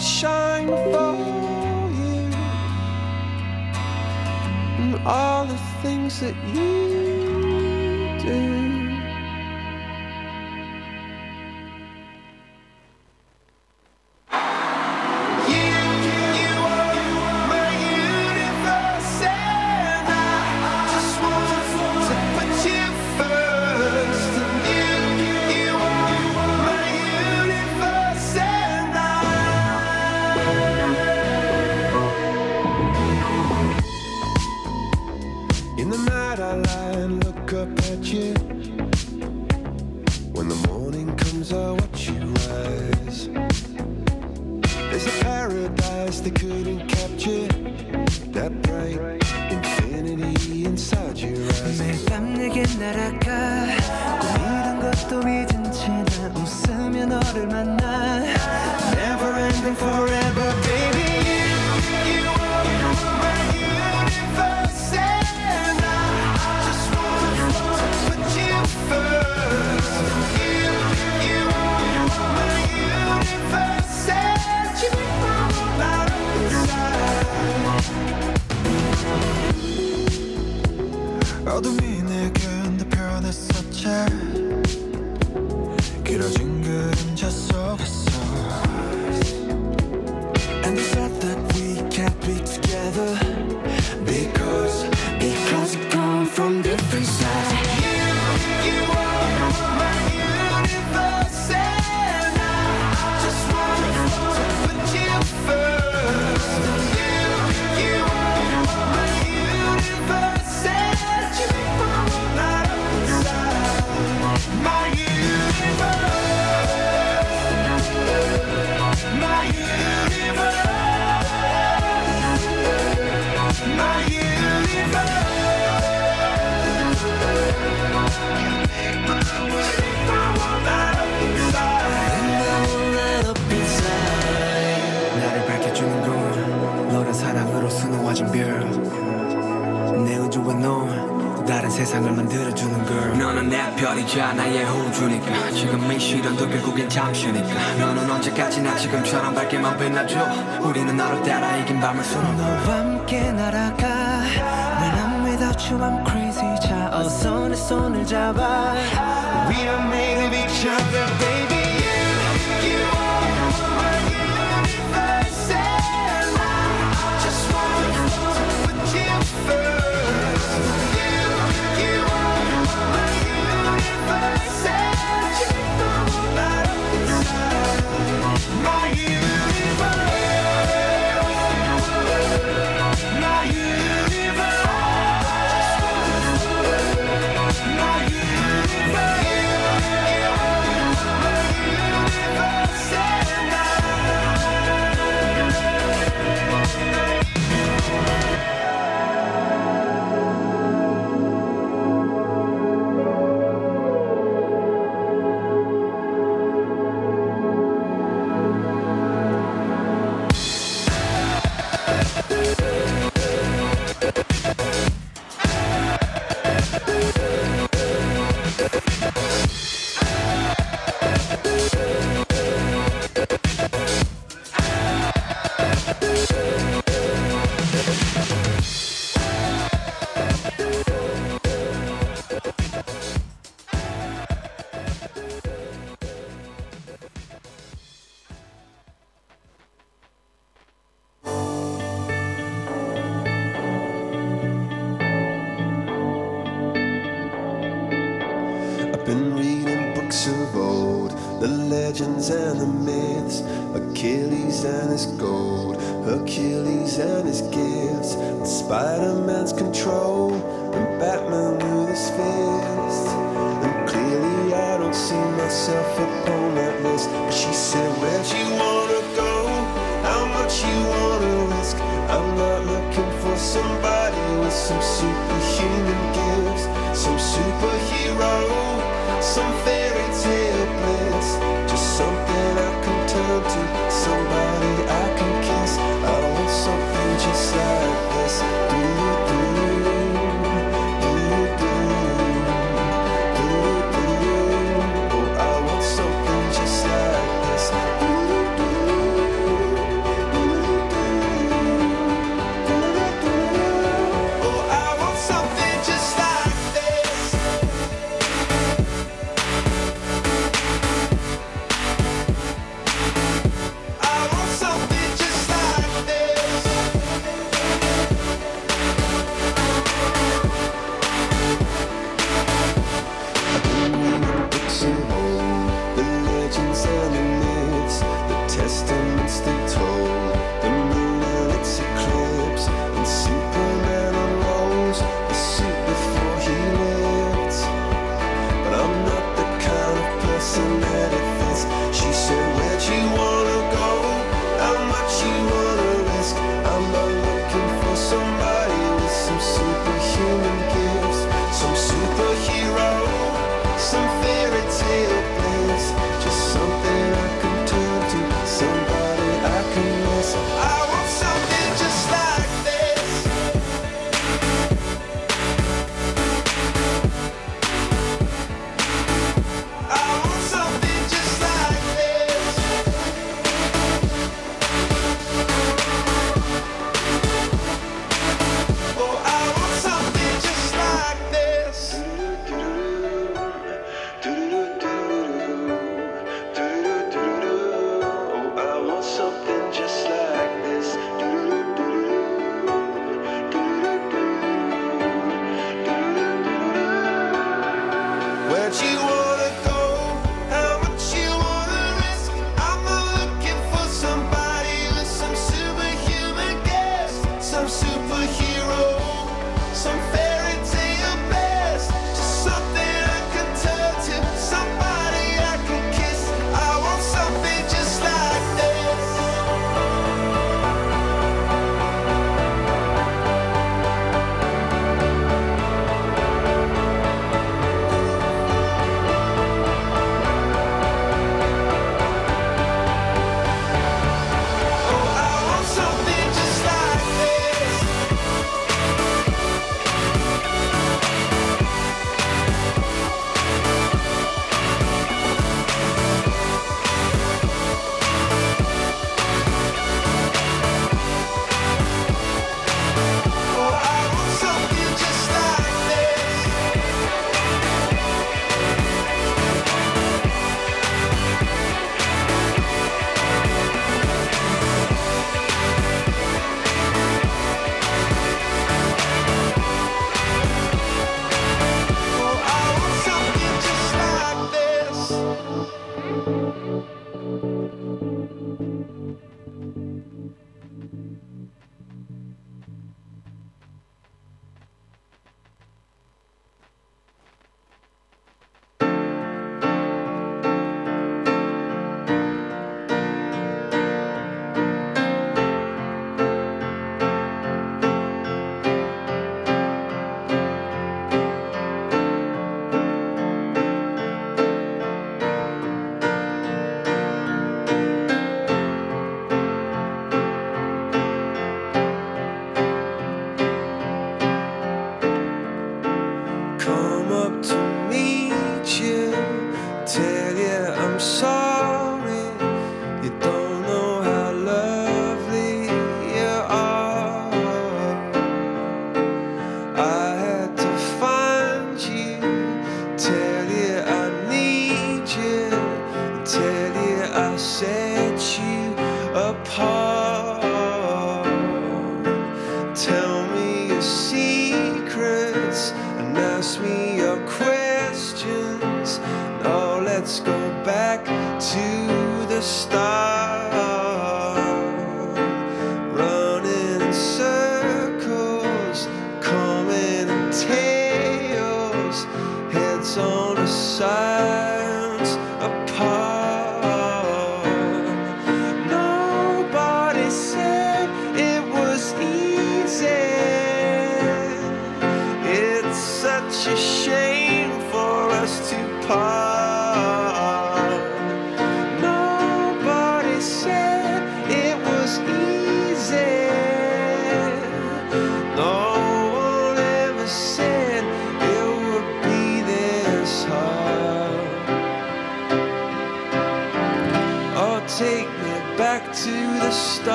shine for you. And all the things that you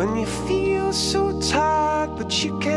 When you feel so tired but you can't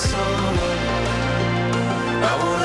summer. I want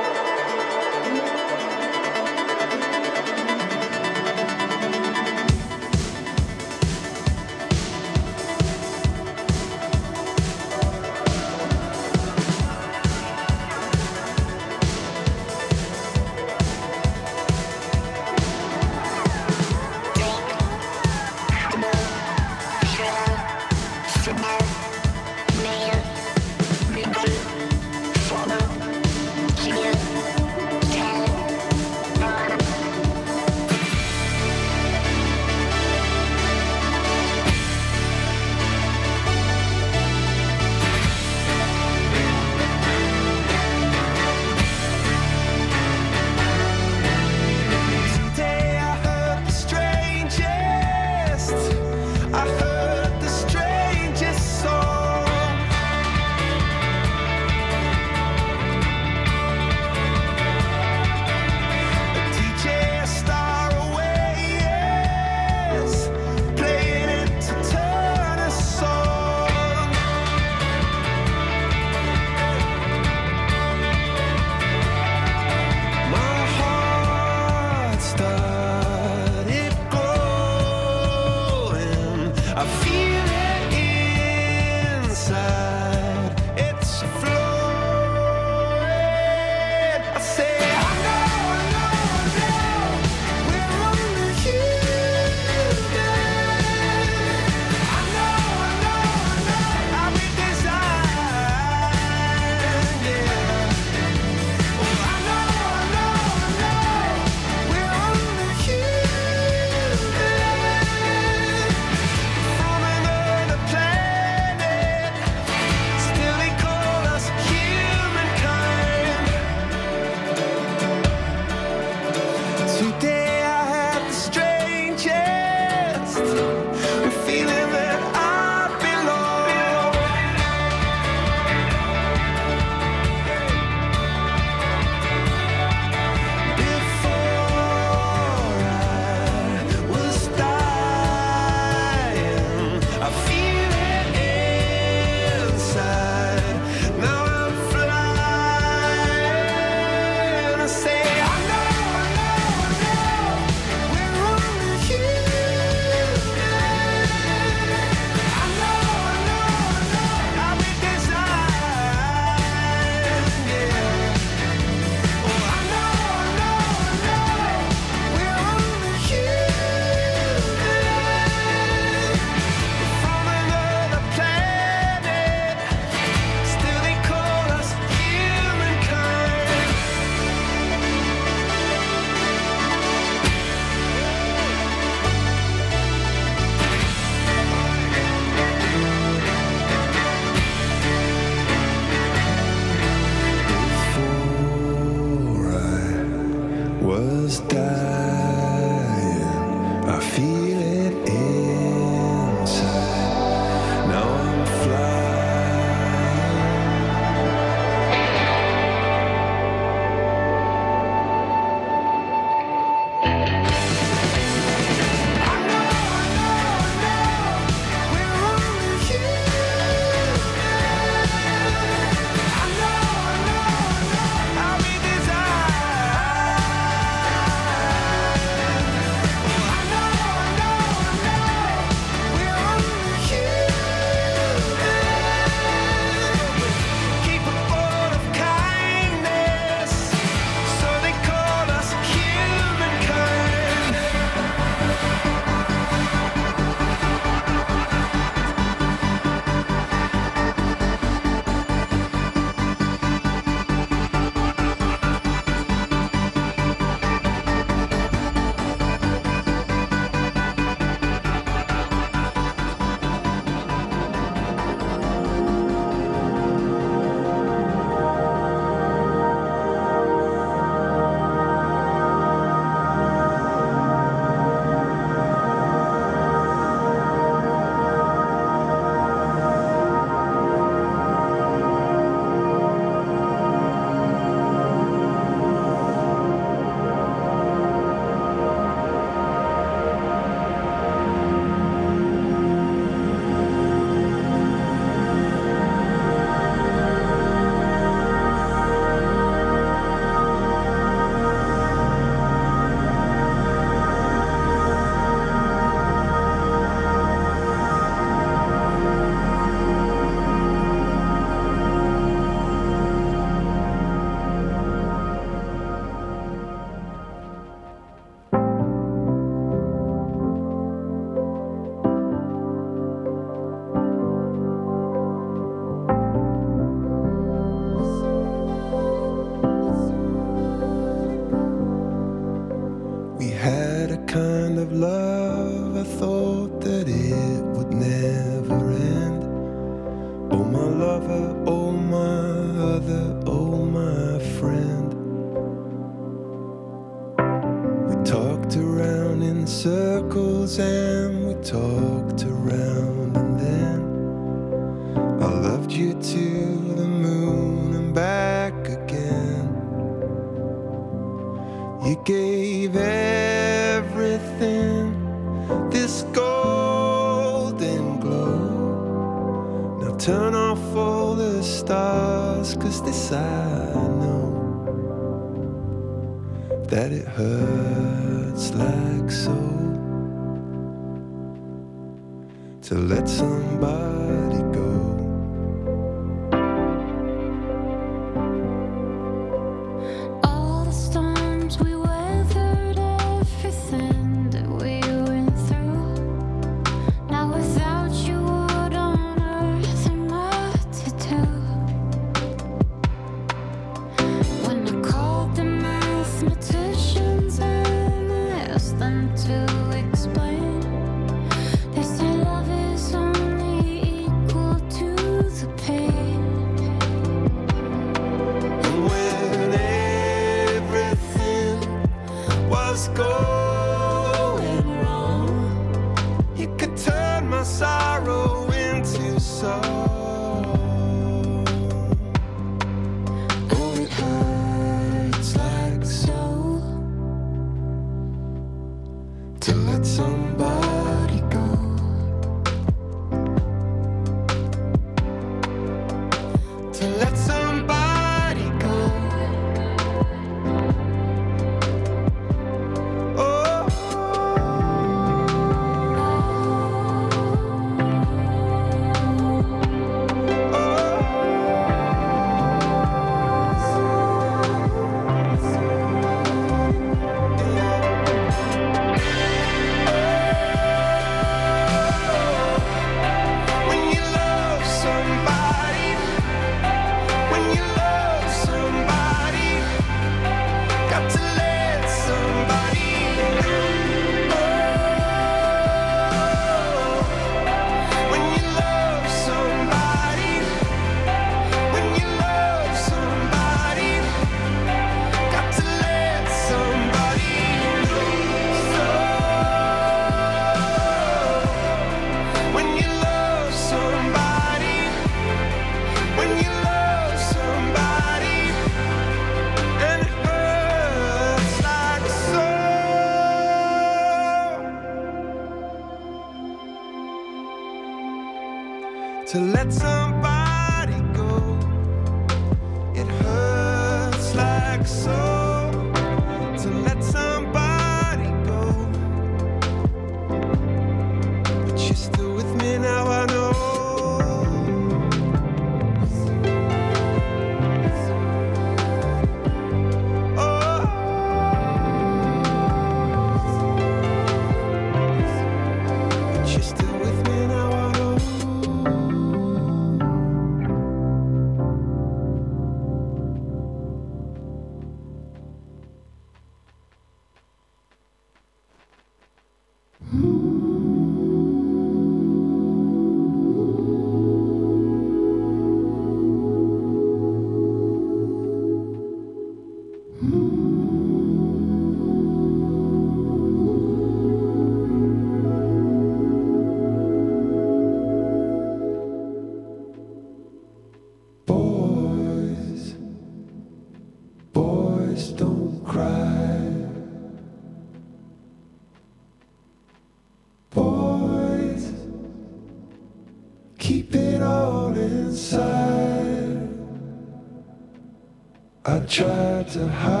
I tried to hide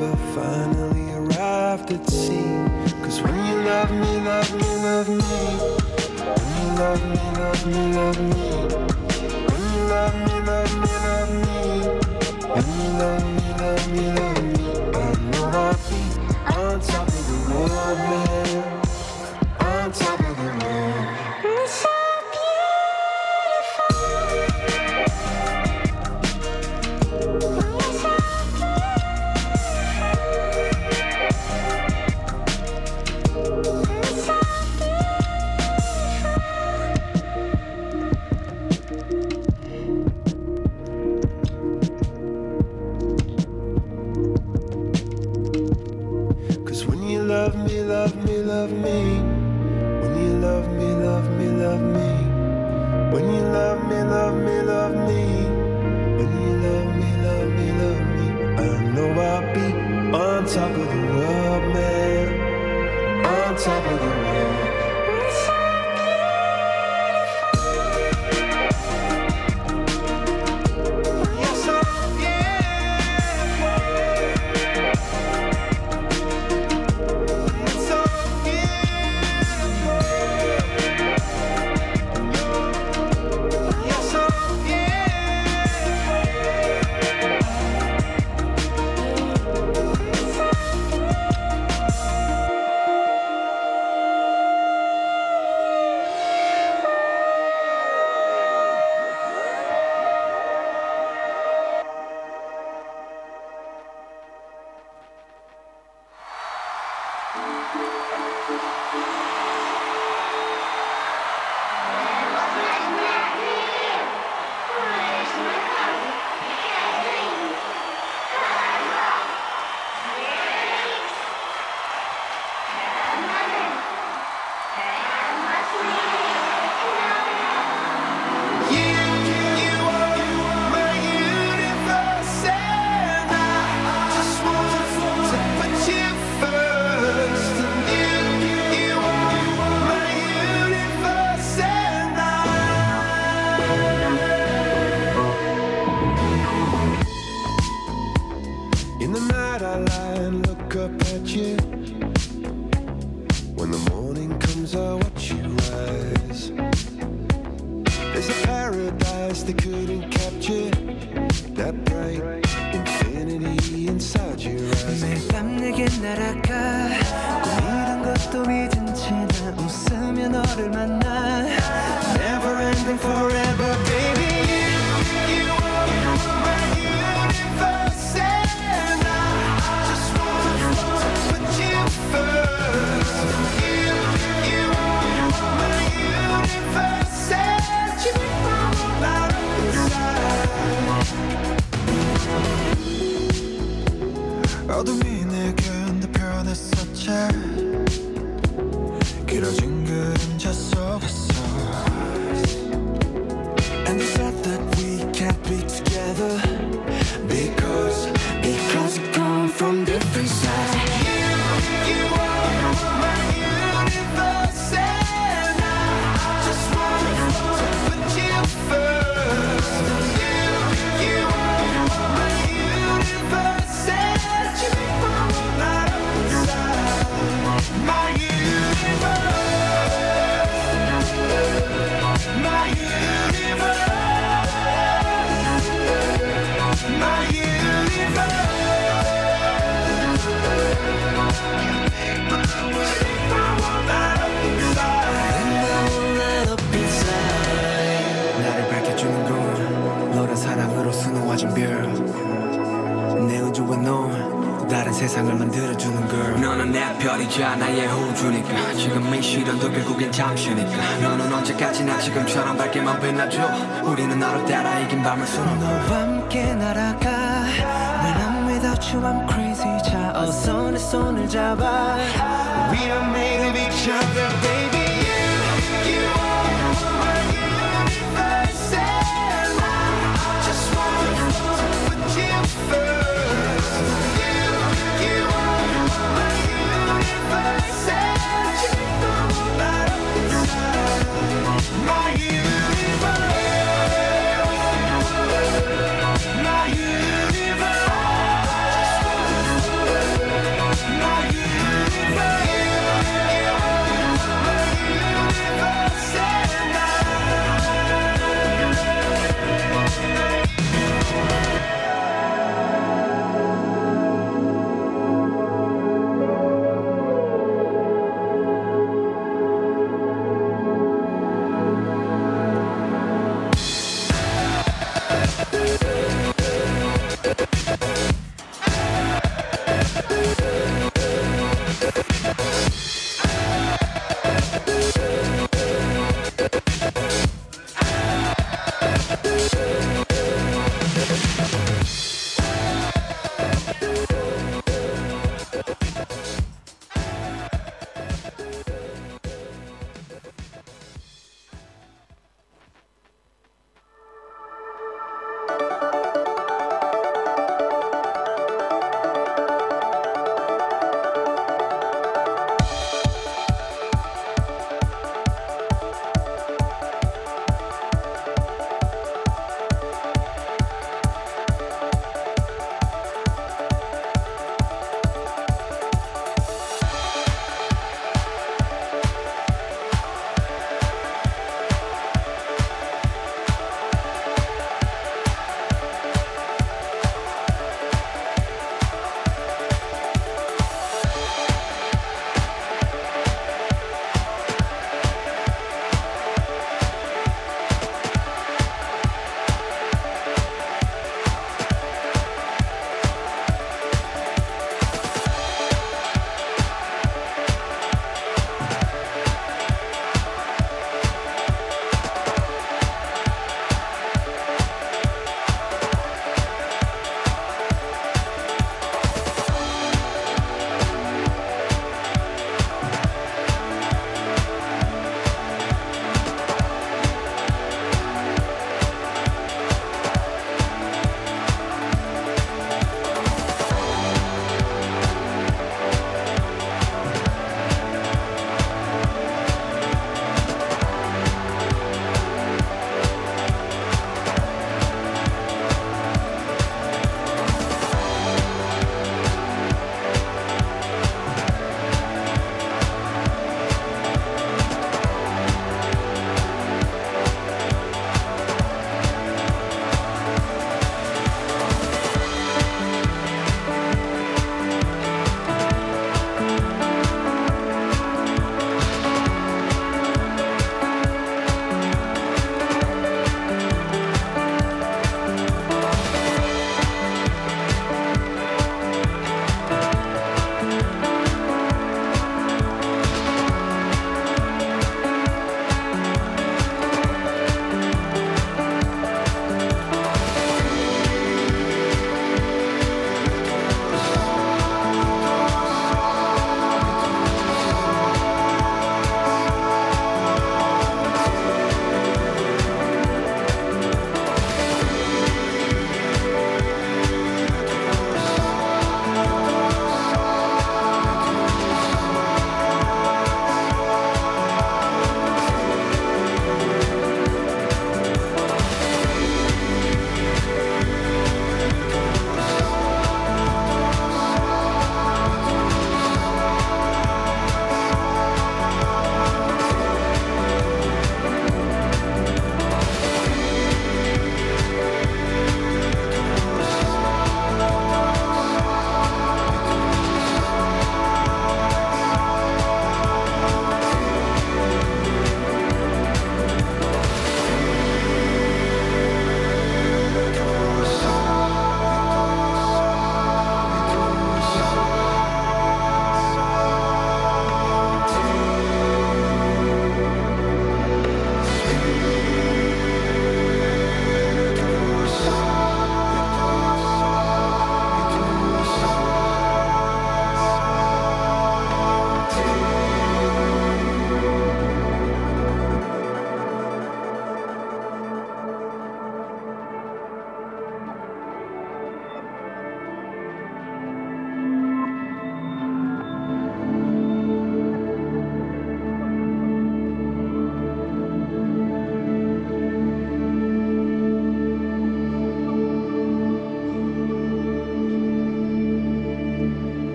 like a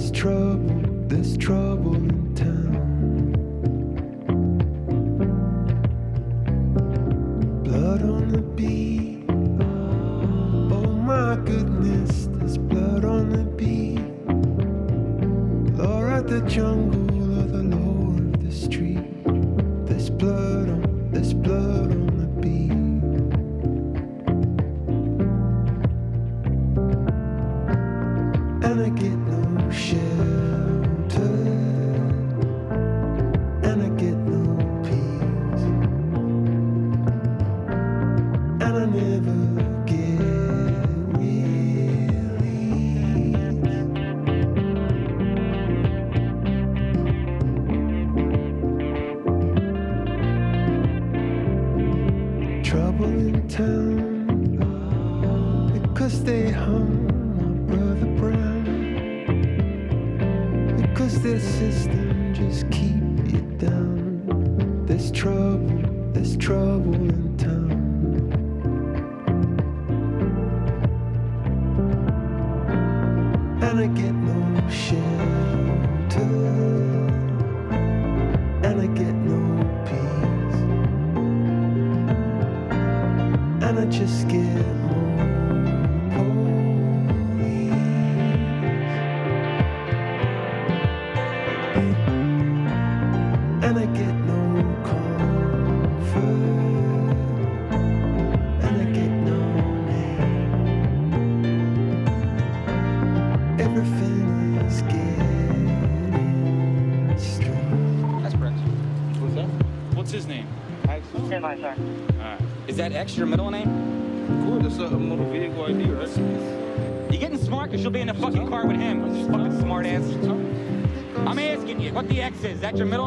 this trouble, this trouble in town. next your middle name? Cool, that's a vehicle ID, right? You're getting smart because you'll be in the fucking car with him, fucking smart ass. I'm asking you, what the X is? Is that your middle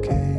okay.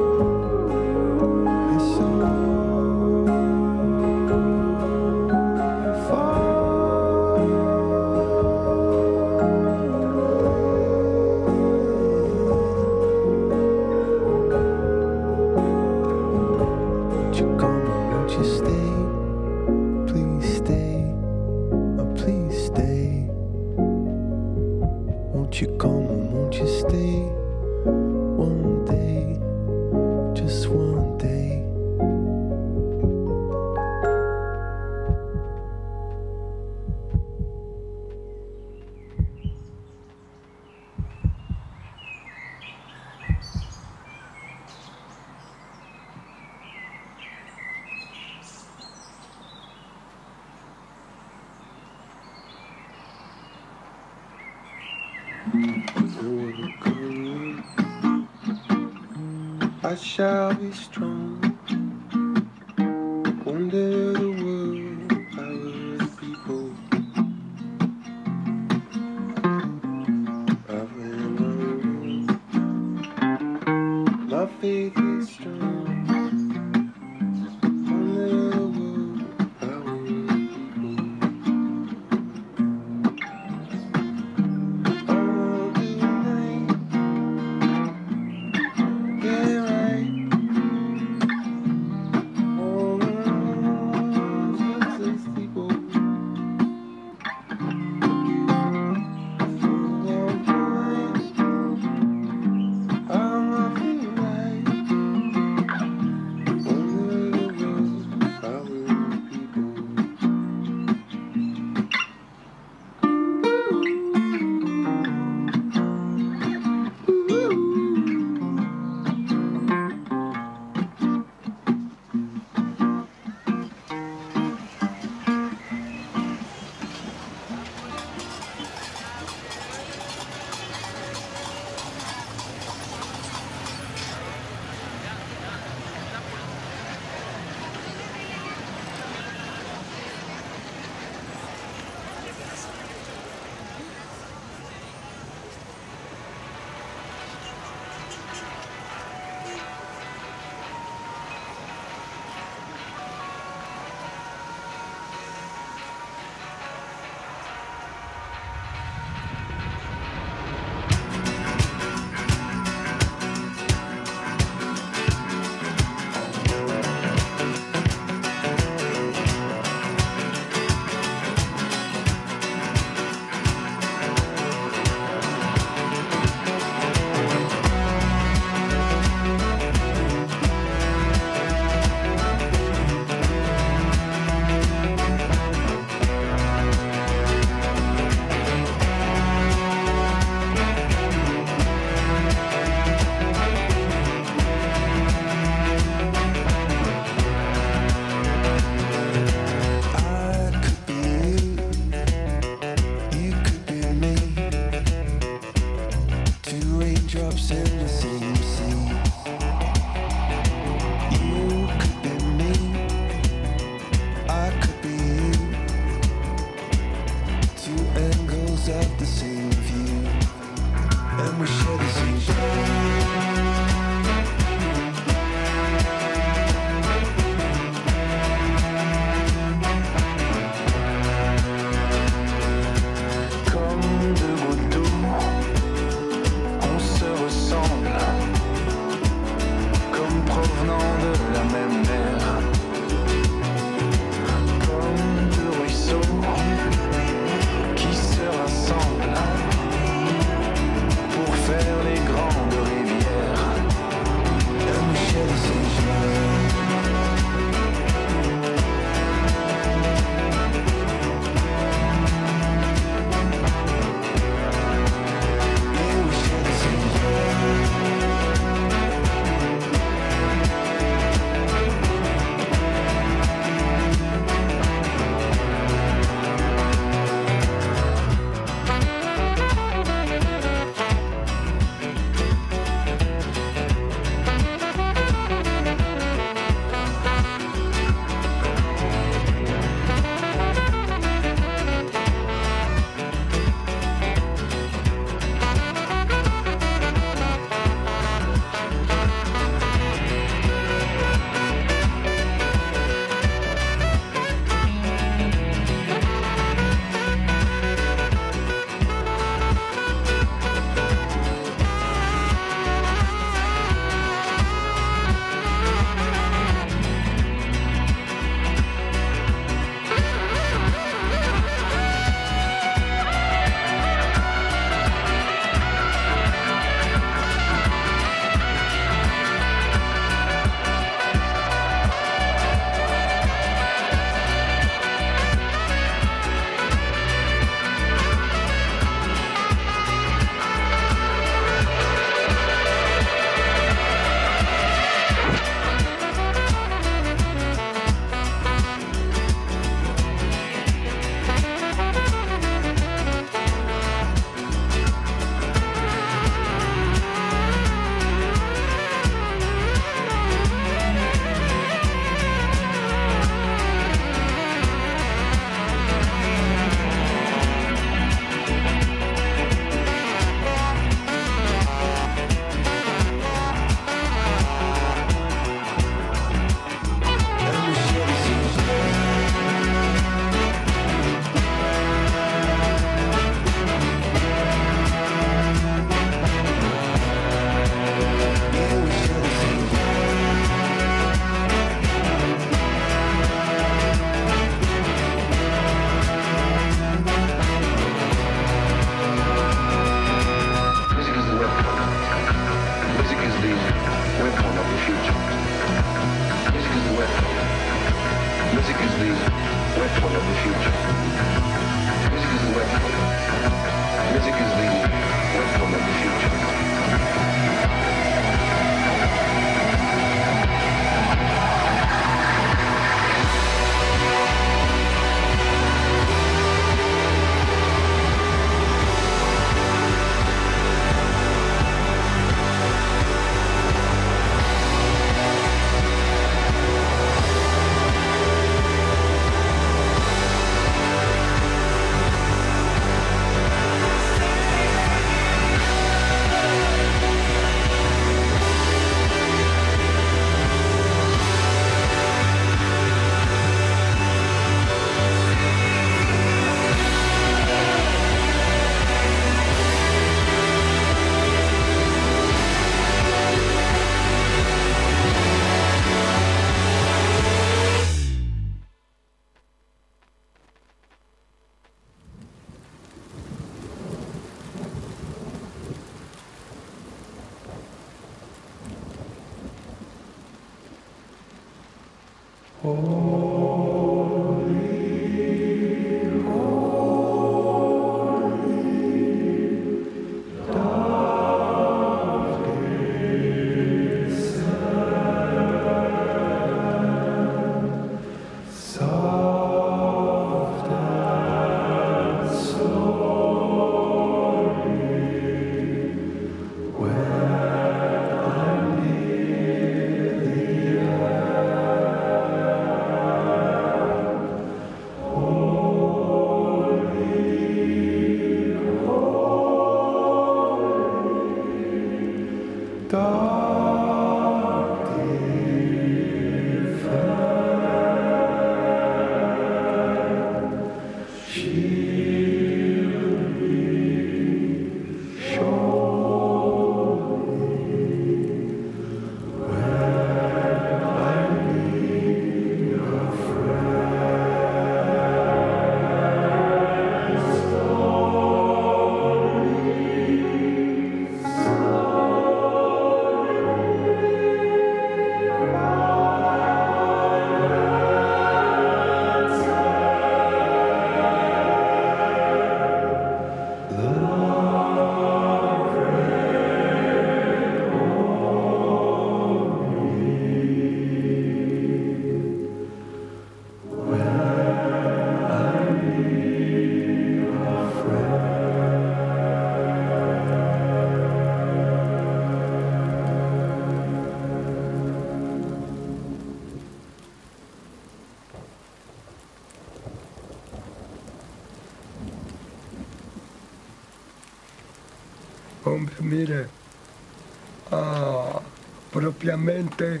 Propiamente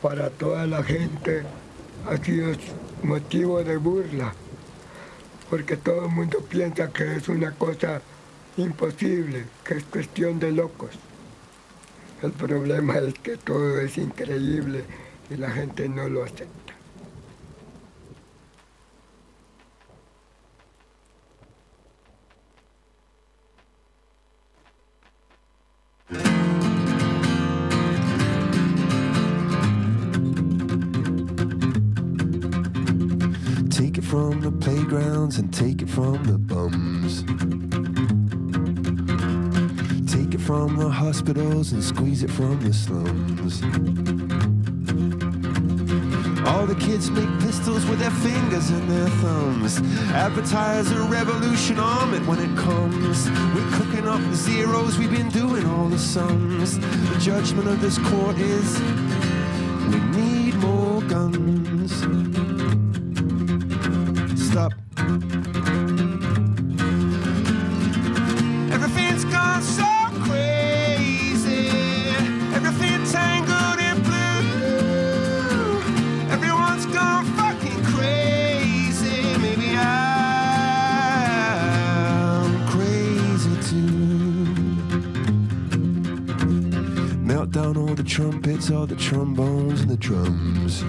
para toda la gente ha sido motivo de burla, porque todo el mundo piensa que es una cosa imposible, que es cuestión de locos. El problema es que todo es increíble y la gente no lo acepta. Hospitals and squeeze it from the slums. All the kids make pistols with their fingers and their thumbs. Advertise a revolution arm it when it comes. We're cooking up the zeros, we've been doing all the sums. The judgment of this court is all the trombones, and the drums.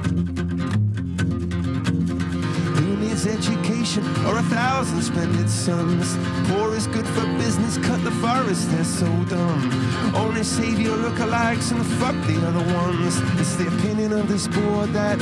Who needs education or a thousand splendid sons? Poor is good for business, cut the forest, they're so dumb. Only save your lookalikes and fuck the other ones. It's the opinion of this board that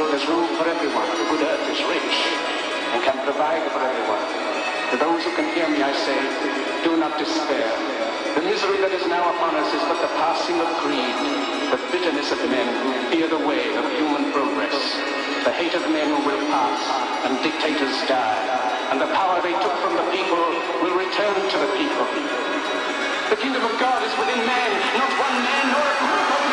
world there's room for everyone. The good earth is rich and can provide for everyone. To those who can hear me, I say, do not despair. The misery that is now upon us is but the passing of greed, the bitterness of men who fear the way of human progress. The hate of men will pass, and dictators die, and the power they took from the people will return to the people. The kingdom of God is within man, not one man nor a group of